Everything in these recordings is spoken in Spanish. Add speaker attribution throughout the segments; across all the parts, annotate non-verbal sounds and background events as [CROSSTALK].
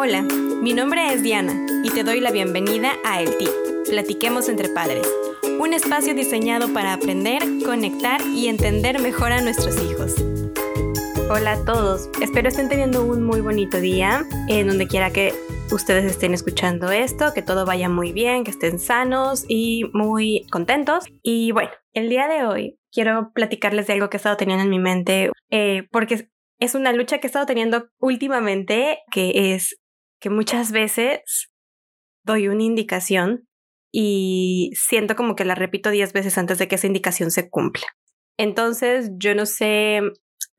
Speaker 1: Hola, mi nombre es Diana y te doy la bienvenida a El Tip, Platiquemos entre Padres, un espacio diseñado para aprender, conectar y entender mejor a nuestros hijos. Hola a todos, espero estén teniendo un muy bonito día en donde quiera que ustedes estén escuchando esto, que todo vaya muy bien, que estén sanos y muy contentos. Y bueno, el día de hoy quiero platicarles de algo que he estado teniendo en mi mente, eh, porque es una lucha que he estado teniendo últimamente, que es que muchas veces doy una indicación y siento como que la repito diez veces antes de que esa indicación se cumpla. Entonces, yo no sé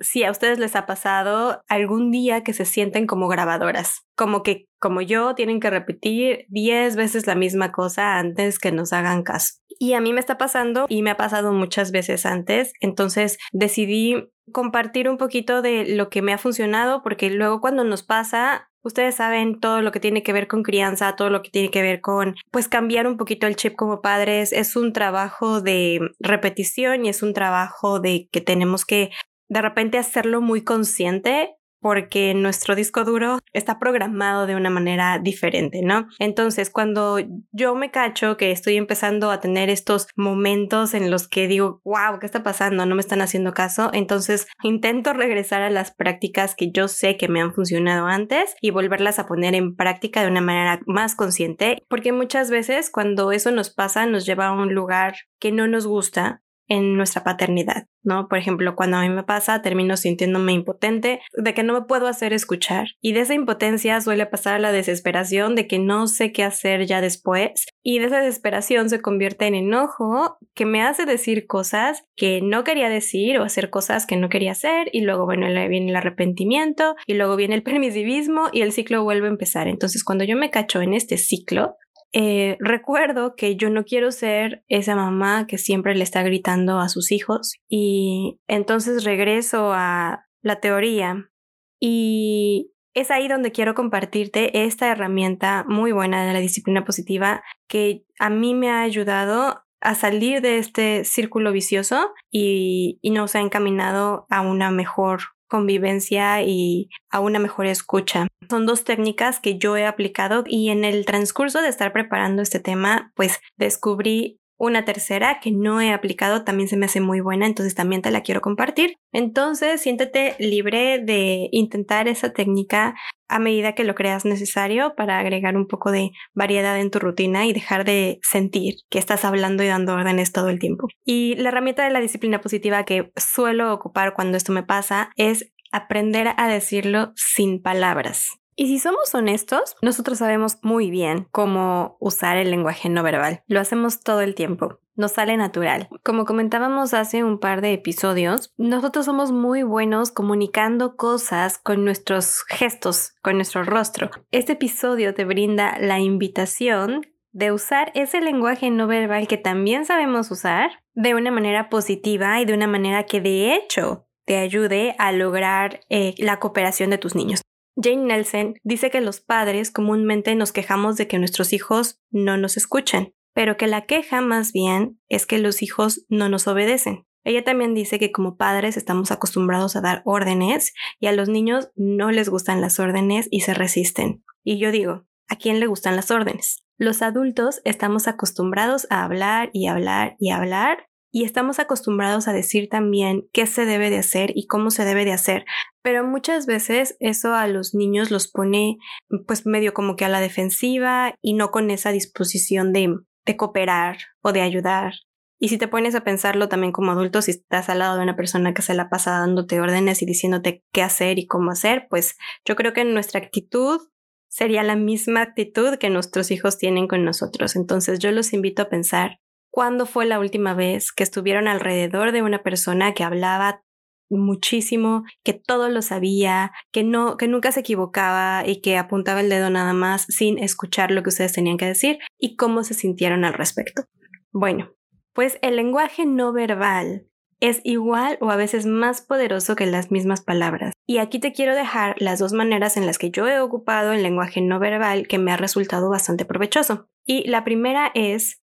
Speaker 1: si a ustedes les ha pasado algún día que se sienten como grabadoras, como que como yo tienen que repetir diez veces la misma cosa antes que nos hagan caso. Y a mí me está pasando y me ha pasado muchas veces antes, entonces decidí compartir un poquito de lo que me ha funcionado porque luego cuando nos pasa Ustedes saben todo lo que tiene que ver con crianza, todo lo que tiene que ver con, pues, cambiar un poquito el chip como padres. Es un trabajo de repetición y es un trabajo de que tenemos que de repente hacerlo muy consciente porque nuestro disco duro está programado de una manera diferente, ¿no? Entonces, cuando yo me cacho que estoy empezando a tener estos momentos en los que digo, wow, ¿qué está pasando? No me están haciendo caso, entonces intento regresar a las prácticas que yo sé que me han funcionado antes y volverlas a poner en práctica de una manera más consciente, porque muchas veces cuando eso nos pasa nos lleva a un lugar que no nos gusta en nuestra paternidad, ¿no? Por ejemplo, cuando a mí me pasa, termino sintiéndome impotente, de que no me puedo hacer escuchar. Y de esa impotencia suele pasar la desesperación de que no sé qué hacer ya después. Y de esa desesperación se convierte en enojo que me hace decir cosas que no quería decir o hacer cosas que no quería hacer. Y luego, bueno, viene el arrepentimiento y luego viene el [LAUGHS] permisivismo y el ciclo vuelve a empezar. Entonces, cuando yo me cacho en este ciclo, eh, recuerdo que yo no quiero ser esa mamá que siempre le está gritando a sus hijos y entonces regreso a la teoría y es ahí donde quiero compartirte esta herramienta muy buena de la disciplina positiva que a mí me ha ayudado a salir de este círculo vicioso y, y nos ha encaminado a una mejor convivencia y a una mejor escucha. Son dos técnicas que yo he aplicado y en el transcurso de estar preparando este tema, pues descubrí una tercera que no he aplicado también se me hace muy buena, entonces también te la quiero compartir. Entonces, siéntete libre de intentar esa técnica a medida que lo creas necesario para agregar un poco de variedad en tu rutina y dejar de sentir que estás hablando y dando órdenes todo el tiempo. Y la herramienta de la disciplina positiva que suelo ocupar cuando esto me pasa es aprender a decirlo sin palabras. Y si somos honestos, nosotros sabemos muy bien cómo usar el lenguaje no verbal. Lo hacemos todo el tiempo. Nos sale natural. Como comentábamos hace un par de episodios, nosotros somos muy buenos comunicando cosas con nuestros gestos, con nuestro rostro. Este episodio te brinda la invitación de usar ese lenguaje no verbal que también sabemos usar de una manera positiva y de una manera que de hecho te ayude a lograr eh, la cooperación de tus niños. Jane Nelson dice que los padres comúnmente nos quejamos de que nuestros hijos no nos escuchan, pero que la queja más bien es que los hijos no nos obedecen. Ella también dice que como padres estamos acostumbrados a dar órdenes y a los niños no les gustan las órdenes y se resisten. Y yo digo, ¿a quién le gustan las órdenes? Los adultos estamos acostumbrados a hablar y hablar y hablar y estamos acostumbrados a decir también qué se debe de hacer y cómo se debe de hacer, pero muchas veces eso a los niños los pone pues medio como que a la defensiva y no con esa disposición de, de cooperar o de ayudar. Y si te pones a pensarlo también como adulto, si estás al lado de una persona que se la pasa dándote órdenes y diciéndote qué hacer y cómo hacer, pues yo creo que nuestra actitud sería la misma actitud que nuestros hijos tienen con nosotros. Entonces yo los invito a pensar ¿Cuándo fue la última vez que estuvieron alrededor de una persona que hablaba muchísimo, que todo lo sabía, que no, que nunca se equivocaba y que apuntaba el dedo nada más sin escuchar lo que ustedes tenían que decir y cómo se sintieron al respecto? Bueno, pues el lenguaje no verbal es igual o a veces más poderoso que las mismas palabras. Y aquí te quiero dejar las dos maneras en las que yo he ocupado el lenguaje no verbal que me ha resultado bastante provechoso. Y la primera es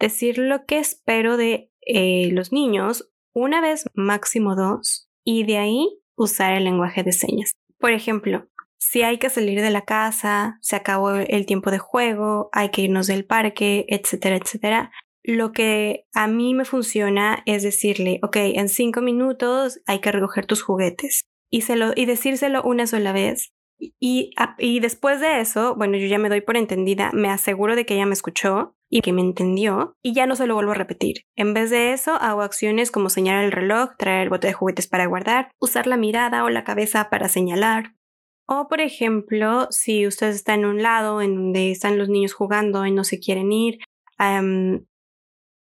Speaker 1: decir lo que espero de eh, los niños una vez máximo dos y de ahí usar el lenguaje de señas. Por ejemplo, si hay que salir de la casa, se acabó el tiempo de juego, hay que irnos del parque, etcétera, etcétera. Lo que a mí me funciona es decirle, ok, en cinco minutos hay que recoger tus juguetes y, y decírselo una sola vez. Y, después de eso, bueno, yo ya me doy por entendida, me aseguro de que ella me escuchó y que me entendió y ya no se lo vuelvo a repetir. En vez de eso, hago acciones como señalar el reloj, traer el bote de juguetes para guardar, usar la mirada o la cabeza para señalar. O por ejemplo, si usted está en un lado en donde están los niños jugando y no se quieren ir,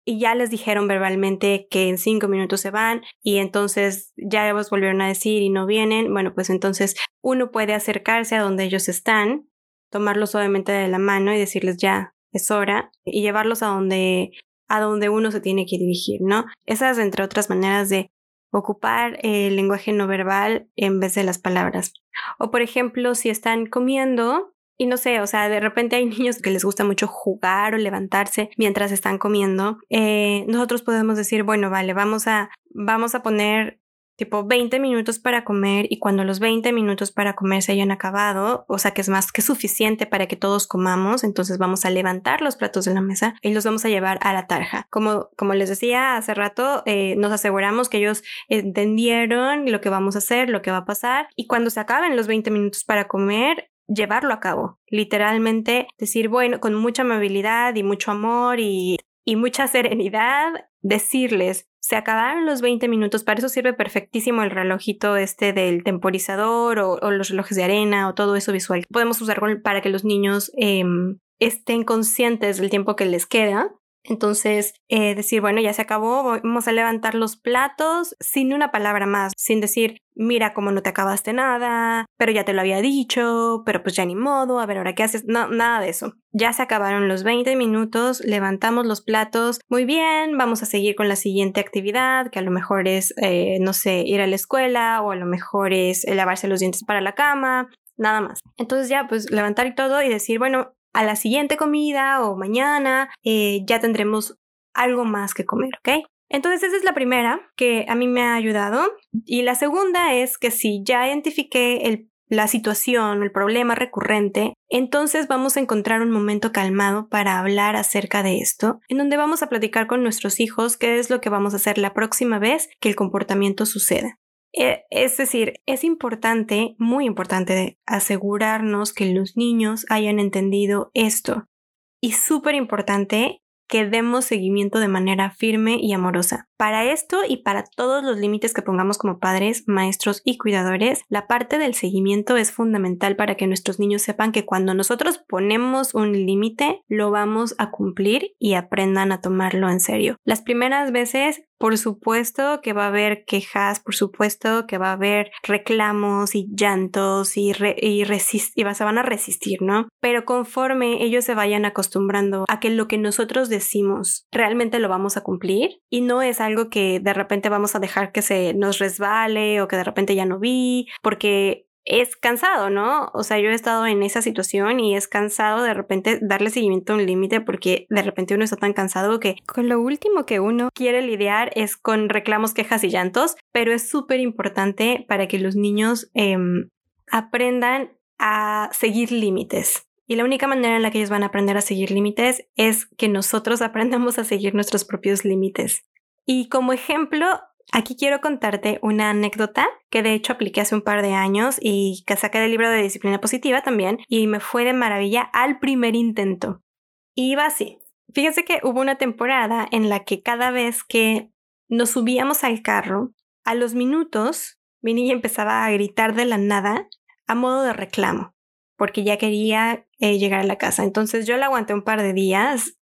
Speaker 1: y ya les dijeron verbalmente que en cinco minutos se van y entonces ya los volvieron a decir y no vienen, bueno, pues entonces uno puede acercarse a donde ellos están, tomarlos suavemente de la mano y decirles ya, es hora, y llevarlos a donde, a donde uno se tiene que dirigir, ¿no? Esas, entre otras maneras de ocupar el lenguaje no verbal en vez de las palabras. O por ejemplo, si están comiendo y no sé, o sea, de repente hay niños que les gusta mucho jugar o levantarse mientras están comiendo. Eh, nosotros podemos decir, bueno, vale, vamos a, vamos a poner tipo 20 minutos para comer y cuando los 20 minutos para comer se hayan acabado, o sea que es más que suficiente para que todos comamos, entonces vamos a levantar los platos de la mesa y los vamos a llevar a la tarja. Como, como les decía hace rato, eh, nos aseguramos que ellos entendieron lo que vamos a hacer, lo que va a pasar y cuando se acaben los 20 minutos para comer, llevarlo a cabo. Literalmente decir, bueno, con mucha amabilidad y mucho amor y, y mucha [LAUGHS] serenidad, decirles, se acabaron los 20 minutos, para eso sirve perfectísimo el relojito este del temporizador o, los relojes de arena o todo eso visual. Podemos usar para que los niños em, estén conscientes del tiempo que les queda entonces, eh, decir, bueno, ya se acabó, vamos a levantar los platos sin una palabra más, sin decir, mira cómo no te acabaste nada, pero ya te lo había dicho, pero pues ya ni modo, a ver, ahora qué haces, no, nada de eso. Ya se acabaron los 20 minutos, levantamos los platos, muy bien, vamos a seguir con la siguiente actividad, que a lo mejor es, eh, no sé, ir a la escuela o a lo mejor es lavarse los dientes para la cama, nada más. Entonces ya, pues levantar y todo y decir, bueno, a la siguiente comida o mañana eh, ya tendremos algo más que comer, ¿ok? Entonces esa es la primera que a mí me ha ayudado. Y la segunda es que si ya identifiqué la situación, el problema recurrente, entonces vamos a encontrar un momento calmado para hablar acerca de esto, en donde vamos a platicar con nuestros hijos qué es lo que vamos a hacer la próxima vez que el comportamiento suceda. Eh, es decir, es importante, muy importante, asegurarnos que los niños hayan entendido esto. Y súper importante que demos seguimiento de manera firme y amorosa. Para esto y para todos los límites que pongamos como padres, maestros y cuidadores, la parte del seguimiento es fundamental para que nuestros niños sepan que cuando nosotros ponemos un límite, lo vamos a cumplir y aprendan a tomarlo en serio. Las primeras veces por supuesto que va a haber quejas, por supuesto que va a haber reclamos y llantos y, y, se van a resistir, ¿no? Pero conforme ellos se vayan acostumbrando a que lo que nosotros decimos realmente lo vamos a cumplir y no es que de repente vamos a dejar que se nos resbale o que de repente ya no vi, porque es cansado, ¿no? O sea, yo he estado en esa situación y es cansado de repente darle seguimiento a un límite porque de repente uno está tan cansado que con lo último que uno quiere lidiar es con reclamos, quejas y llantos, pero es súper importante para que los niños em, aprendan a seguir límites. Y la única manera en la que ellos van a aprender a seguir límites es que nosotros [LAUGHS] aprendamos a seguir nuestros propios límites. Y como ejemplo, Aquí quiero contarte una anécdota que de hecho apliqué hace un par de años y que saqué del libro de disciplina positiva también y me fue de maravilla al primer intento. Iba así. Fíjense que hubo una temporada en la que cada vez que nos subíamos al carro, a los minutos, mi empezaba a gritar de la nada a modo de reclamo, porque ya quería eh, llegar a la casa. Entonces yo la aguanté un par de días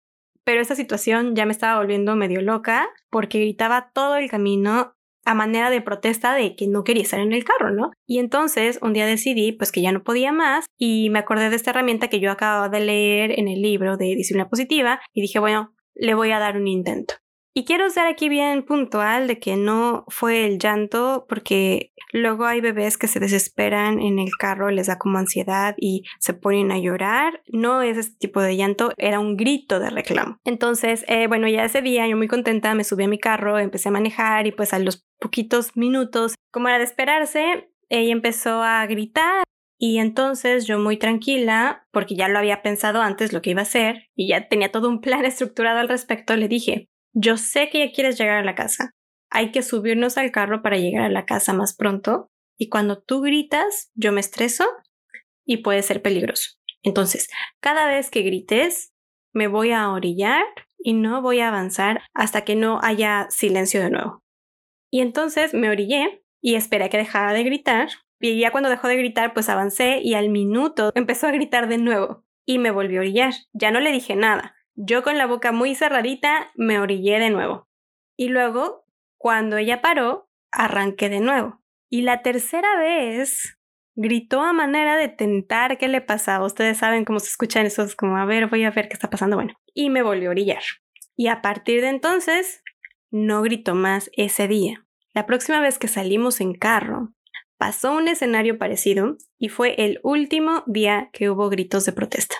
Speaker 1: pero esta situación ya me estaba volviendo medio loca porque gritaba todo el camino a manera de protesta de que no quería estar en el carro, ¿no? Y entonces un día decidí pues que ya no podía más y me acordé de esta herramienta que yo acababa de leer en el libro de disciplina positiva y dije, bueno, le voy a dar un intento. Y quiero ser aquí bien puntual de que no fue el llanto, porque luego hay bebés que se desesperan en el carro, les da como ansiedad y se ponen a llorar. No es ese tipo de llanto, era un grito de reclamo. Entonces, eh, bueno, ya ese día yo muy contenta me subí a mi carro, empecé a manejar y pues a los poquitos minutos, como era de esperarse, ella empezó a gritar Y entonces yo muy tranquila, porque ya lo había pensado antes lo que iba a hacer y ya tenía todo un plan [LAUGHS] estructurado al respecto, le dije, yo sé que ya quieres llegar a la casa. Hay que subirnos al carro para llegar a la casa más pronto. Y cuando tú gritas, yo me estreso y puede ser peligroso. Entonces, cada vez que grites, me voy a orillar y no voy a avanzar hasta que no haya silencio de nuevo. Y entonces me orillé y esperé a que dejara de gritar. Y ya cuando dejó de gritar, pues avancé y al minuto empezó a gritar de nuevo y me volvió a orillar. Ya no le dije nada. Yo con la boca muy cerradita me orillé de nuevo. Y luego, cuando ella paró, arranqué de nuevo. Y la tercera vez gritó a manera de tentar qué le pasaba. Ustedes saben cómo se escuchan esos, como a ver, voy a ver qué está pasando. Bueno, y me volvió a orillar. Y a partir de entonces, no gritó más ese día. La próxima vez que salimos en carro, pasó un escenario parecido y fue el último día que hubo gritos de protesta.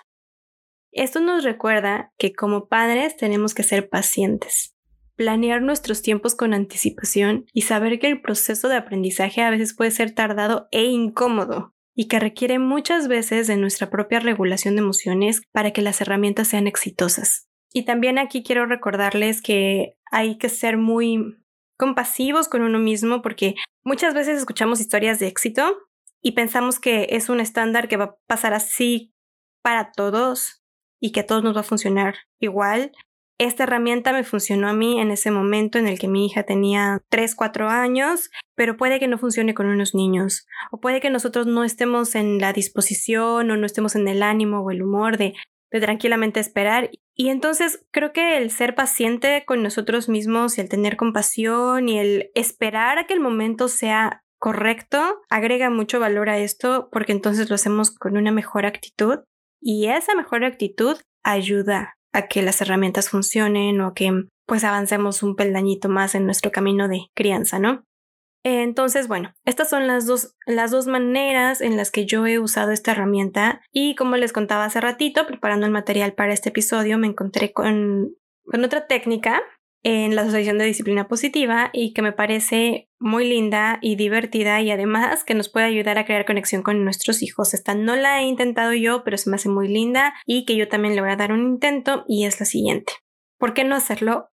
Speaker 1: Esto nos recuerda que como padres tenemos que ser pacientes, planear nuestros tiempos con anticipación y saber que el proceso de aprendizaje a veces puede ser tardado e incómodo y que requiere muchas veces de nuestra propia regulación de emociones para que las herramientas sean exitosas. Y también aquí quiero recordarles que hay que ser muy compasivos con uno mismo porque muchas veces escuchamos historias de éxito y pensamos que es un estándar que va a pasar así para todos y que a todos nos va a funcionar igual. Esta herramienta me funcionó a mí en ese momento en el que mi hija tenía 3, 4 años, pero puede que no funcione con unos niños, o puede que nosotros no estemos en la disposición o no estemos en el ánimo o el humor de tranquilamente esperar. Y entonces creo que el ser paciente con nosotros mismos y el tener compasión y el esperar a que el momento sea correcto agrega mucho valor a esto porque entonces lo hacemos con una mejor actitud y esa mejor actitud ayuda a que las herramientas funcionen o que pues avancemos un peldañito más en nuestro camino de crianza, ¿no? Entonces, bueno, estas son las dos, las dos maneras en las que yo he usado esta herramienta y como les contaba hace ratito, preparando el material para este episodio, me encontré con, con otra técnica en la Asociación de Disciplina Positiva y que me parece muy linda y divertida y además que nos puede ayudar a crear conexión con nuestros hijos. Esta no la he intentado yo, pero se me hace muy linda y que yo también le voy a dar un intento y es la siguiente. ¿Por qué no hacerlo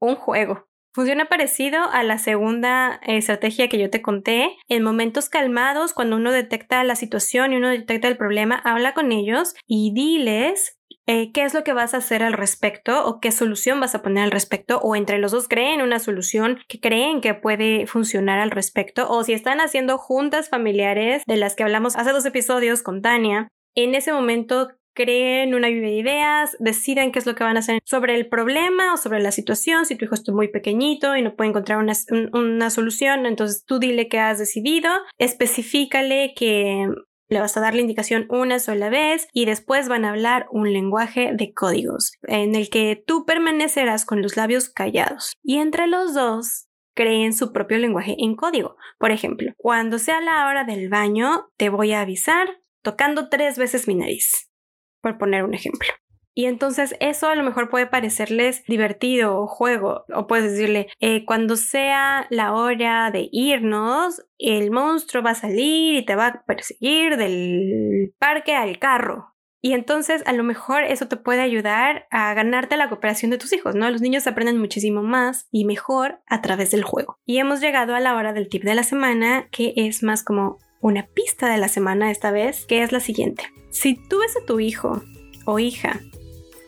Speaker 1: un juego? Funciona parecido a la segunda estrategia que yo te conté. En momentos calmados, cuando uno detecta la situación y uno detecta el problema, habla con ellos y diles eh, qué es lo que vas a hacer al respecto o qué solución vas a poner al respecto o entre los dos creen una solución que creen que puede funcionar al respecto o si están haciendo juntas familiares de las que hablamos hace dos episodios con Tania, en ese momento creen una lluvia de ideas, decidan qué es lo que van a hacer sobre el problema o sobre la situación. Si tu hijo está muy pequeñito y no puede encontrar una, una solución, entonces tú dile que has decidido, especifícale que le vas a dar la indicación una sola vez y después van a hablar un lenguaje de códigos en el que tú permanecerás con los labios callados y entre los dos creen su propio lenguaje en código. Por ejemplo, cuando sea la hora del baño, te voy a avisar tocando tres veces mi nariz por poner un ejemplo. Y entonces eso a lo mejor puede parecerles divertido o juego, o puedes decirle, eh, cuando sea la hora de irnos, el monstruo va a salir y te va a perseguir del parque al carro. Y entonces a lo mejor eso te puede ayudar a ganarte la cooperación de tus hijos, ¿no? Los niños aprenden muchísimo más y mejor a través del juego. Y hemos llegado a la hora del tip de la semana, que es más como una pista de la semana esta vez, que es la siguiente. Si tú ves a tu hijo o hija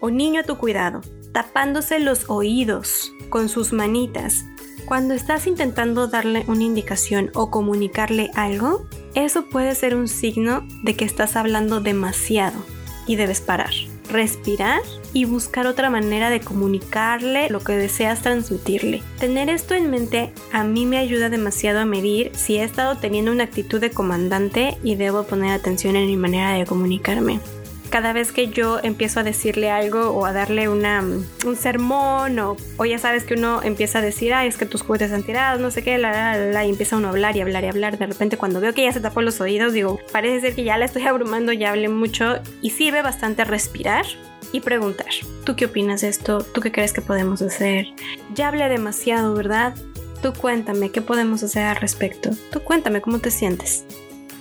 Speaker 1: o niño a tu cuidado tapándose los oídos con sus manitas cuando estás intentando darle una indicación o comunicarle algo, eso puede ser un signo de que estás hablando demasiado y debes parar, respirar y buscar otra manera de comunicarle lo que deseas transmitirle. Tener esto en mente a mí me ayuda demasiado a medir si he estado teniendo una actitud de comandante y debo poner atención en mi manera de comunicarme cada vez que yo empiezo a decirle algo o a darle una, un sermón o, o ya sabes que uno empieza a decir, ay, es que tus juguetes han tirado, no sé qué, la, y empieza uno a hablar y hablar y hablar. De repente cuando veo que ya se tapó los oídos, digo, parece ser que ya la estoy [LAUGHS] abrumando, ya hablé mucho y sirve bastante respirar y preguntar, ¿tú qué opinas de esto? ¿Tú qué crees que podemos hacer? Ya hablé demasiado, ¿verdad? Tú cuéntame, ¿qué podemos hacer al respecto? Tú cuéntame cómo te sientes.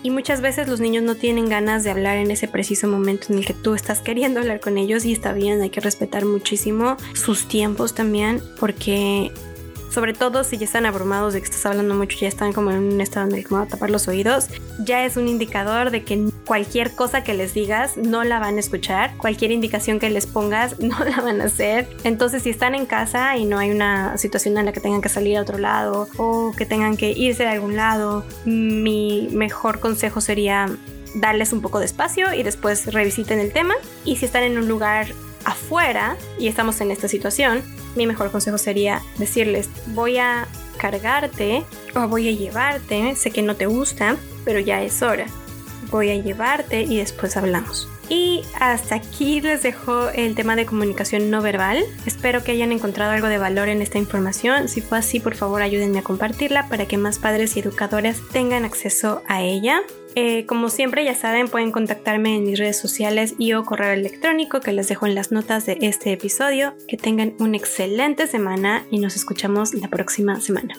Speaker 1: Y muchas veces los niños no tienen ganas de hablar en ese preciso momento en el que tú estás queriendo hablar con ellos y está bien, hay que respetar muchísimo sus tiempos también porque sobre todo si ya están abrumados de que estás hablando mucho, ya están como en un estado que van a tapar los oídos, ya es un indicador de que cualquier cosa que les digas no la van a escuchar, cualquier indicación que les pongas [LAUGHS] no la van a hacer. Entonces si están en casa y no hay una situación en la que tengan que salir a otro lado o que tengan que irse de algún lado, mi mejor consejo sería darles un poco de espacio y después revisiten el tema. Y si están en un lugar afuera y estamos en esta situación, mi mejor consejo sería decirles, voy a cargarte o voy a llevarte, sé que no te gusta, pero ya es hora. Voy a llevarte y después hablamos. Y hasta aquí les dejo el tema de comunicación no verbal. Espero que hayan encontrado algo de valor en esta información. Si fue así, por favor ayúdenme a compartirla para que más padres y educadores tengan acceso a ella. Eh, como siempre, ya saben, pueden contactarme en mis redes sociales y o correo electrónico que les dejo en las notas de este episodio. Que tengan una excelente semana y nos escuchamos la próxima semana.